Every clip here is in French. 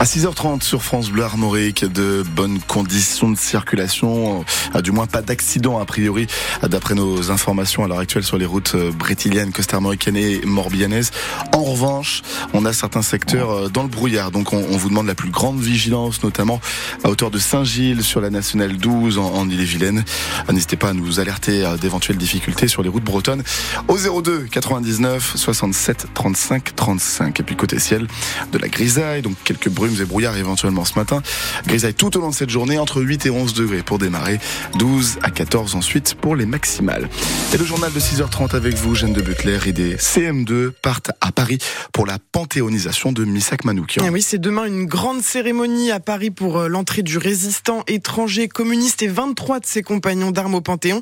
À 6h30 sur France Bleu Armorique, de bonnes conditions de circulation, à du moins pas d'accident a priori, d'après nos informations à l'heure actuelle sur les routes brétiliennes, costarmoricaines et morbihanaises. En revanche, on a certains secteurs euh, dans le brouillard, donc on, vous demande la plus grande vigilance, notamment à hauteur de Saint-Gilles sur la nationale 12 en, Ille-et-Vilaine. Euh, n'hésitez pas à nous alerter d'éventuelles difficultés sur les routes bretonnes au 02 99 67 35 35. Et puis côté ciel, de la grisaille, donc quelques brumes et brouillards éventuellement ce matin. Grisaille tout au long de cette journée, entre 8 et 11 degrés pour démarrer, 12 à 14 ensuite pour les maximales. Et le journal de 6h30 avec vous, Jeanne de Butler, et des CM2 partent à Paris pour la panthéonisation de Missak Manoukian. Eh oui, c'est demain une grande cérémonie à Paris pour euh, l'entrée du résistant étranger communiste et 23 de ses compagnons d'armes au Panthéon.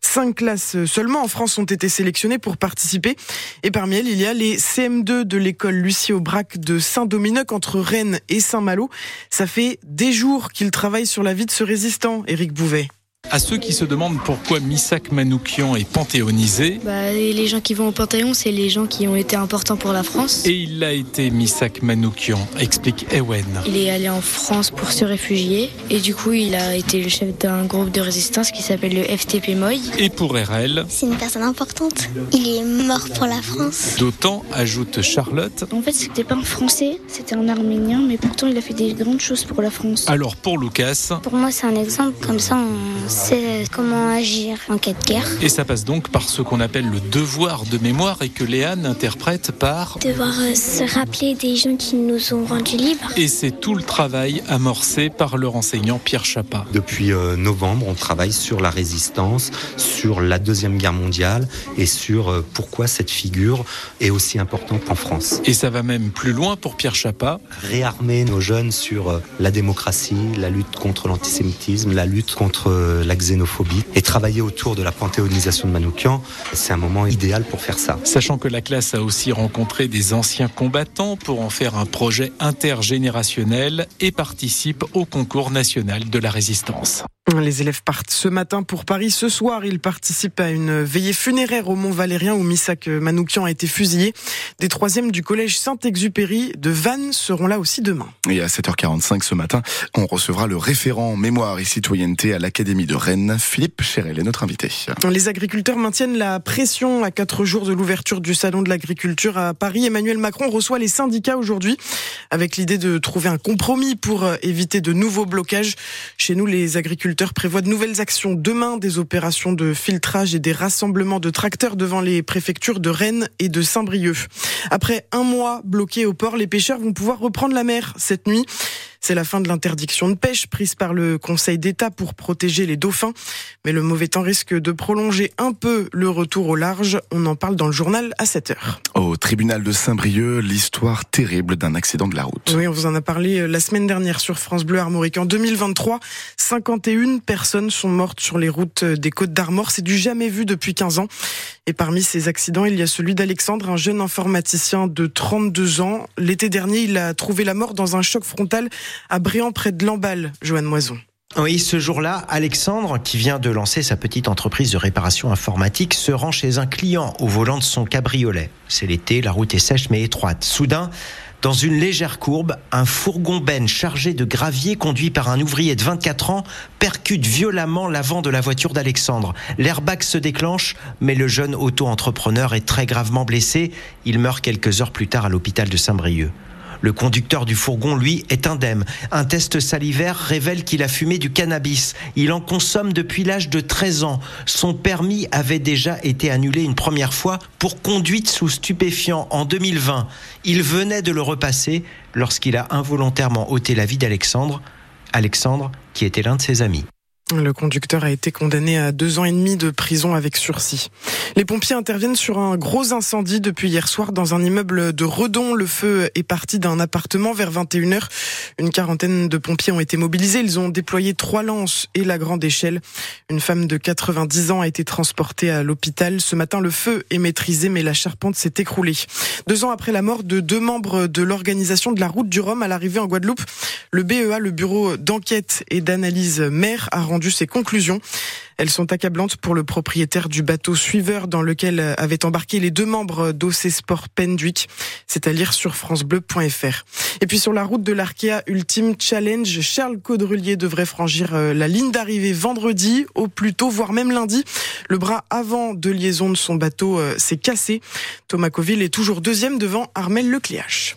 Cinq classes seulement en France ont été sélectionnées pour participer. Et parmi elles, il y a les CM2 de l'école Lucie Aubrac de Saint-Dominique entre Rennes et Saint-Malo. Ça fait des jours qu'ils travaillent sur la vie de ce résistant, Éric Bouvet. À ceux qui se demandent pourquoi Missak Manoukian est panthéonisé. Bah, les gens qui vont au Panthéon, c'est les gens qui ont été importants pour la France. Et il a été Missak Manoukian, explique Ewen. Il est allé en France pour se réfugier et du coup il a été le chef d'un groupe de résistance qui s'appelle le FTP Moy. Et pour RL. C'est une personne importante. Il est mort pour la France. D'autant, ajoute Charlotte. En fait c'était pas un Français, c'était un Arménien, mais pourtant il a fait des grandes choses pour la France. Alors pour Lucas. Pour moi c'est un exemple, comme ça on c'est comment agir en cas de guerre. Et ça passe donc par ce qu'on appelle le devoir de mémoire et que Léane interprète par devoir euh, se rappeler des gens qui nous ont rendus libres. Et c'est tout le travail amorcé par leur enseignant Pierre Chapa. Depuis euh, novembre, on travaille sur la résistance, sur la Deuxième Guerre mondiale et sur euh, pourquoi cette figure est aussi importante en France. Et ça va même plus loin pour Pierre Chapa. Réarmer nos jeunes sur la démocratie, la lutte contre l'antisémitisme, la lutte contre la xénophobie et travailler autour de la panthéonisation de Manoukian, c'est un moment idéal pour faire ça. Sachant que la classe a aussi rencontré des anciens combattants pour en faire un projet intergénérationnel et participe au concours national de la résistance. Les élèves partent ce matin pour Paris. Ce soir, ils participent à une veillée funéraire au Mont Valérien où Missak Manoukian a été fusillé. Des troisièmes du collège Saint-Exupéry de Vannes seront là aussi demain. Et à 7h45 ce matin, on recevra le référent mémoire et citoyenneté à l'Académie de Rennes, Philippe Chérel est notre invité. Les agriculteurs maintiennent la pression à quatre jours de l'ouverture du Salon de l'agriculture à Paris. Emmanuel Macron reçoit les syndicats aujourd'hui avec l'idée de trouver un compromis pour éviter de nouveaux blocages. Chez nous, les agriculteurs prévoit de nouvelles actions demain, des opérations de filtrage et des rassemblements de tracteurs devant les préfectures de Rennes et de Saint-Brieuc. Après un mois bloqués au port, les pêcheurs vont pouvoir reprendre la mer cette nuit. C'est la fin de l'interdiction de pêche prise par le Conseil d'État pour protéger les dauphins. Mais le mauvais temps risque de prolonger un peu le retour au large. On en parle dans le journal à 7 heures. Au tribunal de Saint-Brieuc, l'histoire terrible d'un accident de la route. Oui, on vous en a parlé euh, la semaine dernière sur France Bleu Armorique. En 2023, 51 personnes sont mortes sur les routes des Côtes d'Armor. C'est du jamais vu depuis 15 ans. Et parmi ces accidents, il y a celui d'Alexandre, un jeune informaticien de 32 ans. L'été dernier, il a trouvé la mort dans un choc frontal à Bréant près de Lamballe, Joanne Moison. Oui, ce jour-là, Alexandre, qui vient de lancer sa petite entreprise de réparation informatique, se rend chez un client au volant de son cabriolet. C'est l'été, la route est sèche mais étroite. Soudain, dans une légère courbe, un fourgon benne chargé de gravier conduit par un ouvrier de 24 ans percute violemment l'avant de la voiture d'Alexandre. L'airbag se déclenche, mais le jeune auto-entrepreneur est très gravement blessé. Il meurt quelques heures plus tard à l'hôpital de Saint-Brieuc. Le conducteur du fourgon, lui, est indemne. Un test salivaire révèle qu'il a fumé du cannabis. Il en consomme depuis l'âge de 13 ans. Son permis avait déjà été annulé une première fois pour conduite sous stupéfiant en 2020. Il venait de le repasser lorsqu'il a involontairement ôté la vie d'Alexandre. Alexandre, qui était l'un de ses amis. Le conducteur a été condamné à deux ans et demi de prison avec sursis. Les pompiers interviennent sur un gros incendie depuis hier soir dans un immeuble de Redon. Le feu est parti d'un appartement vers 21h. Une quarantaine de pompiers ont été mobilisés. Ils ont déployé trois lances et la grande échelle. Une femme de 90 ans a été transportée à l'hôpital. Ce matin, le feu est maîtrisé, mais la charpente s'est écroulée. Deux ans après la mort de deux membres de l'organisation de la route du Rhum à l'arrivée en Guadeloupe, le BEA, le bureau d'enquête et d'analyse mer, a rendu rendu ses conclusions. Elles sont accablantes pour le propriétaire du bateau suiveur dans lequel avaient embarqué les deux membres d'OC Sport Pendwick. C'est à lire sur francebleu.fr. Et puis sur la route de l'Arkea Ultime Challenge, Charles Caudrelier devrait franchir euh, la ligne d'arrivée vendredi, au plus tôt, voire même lundi. Le bras avant de liaison de son bateau euh, s'est cassé. Thomas Coville est toujours deuxième devant Armel Lecléache.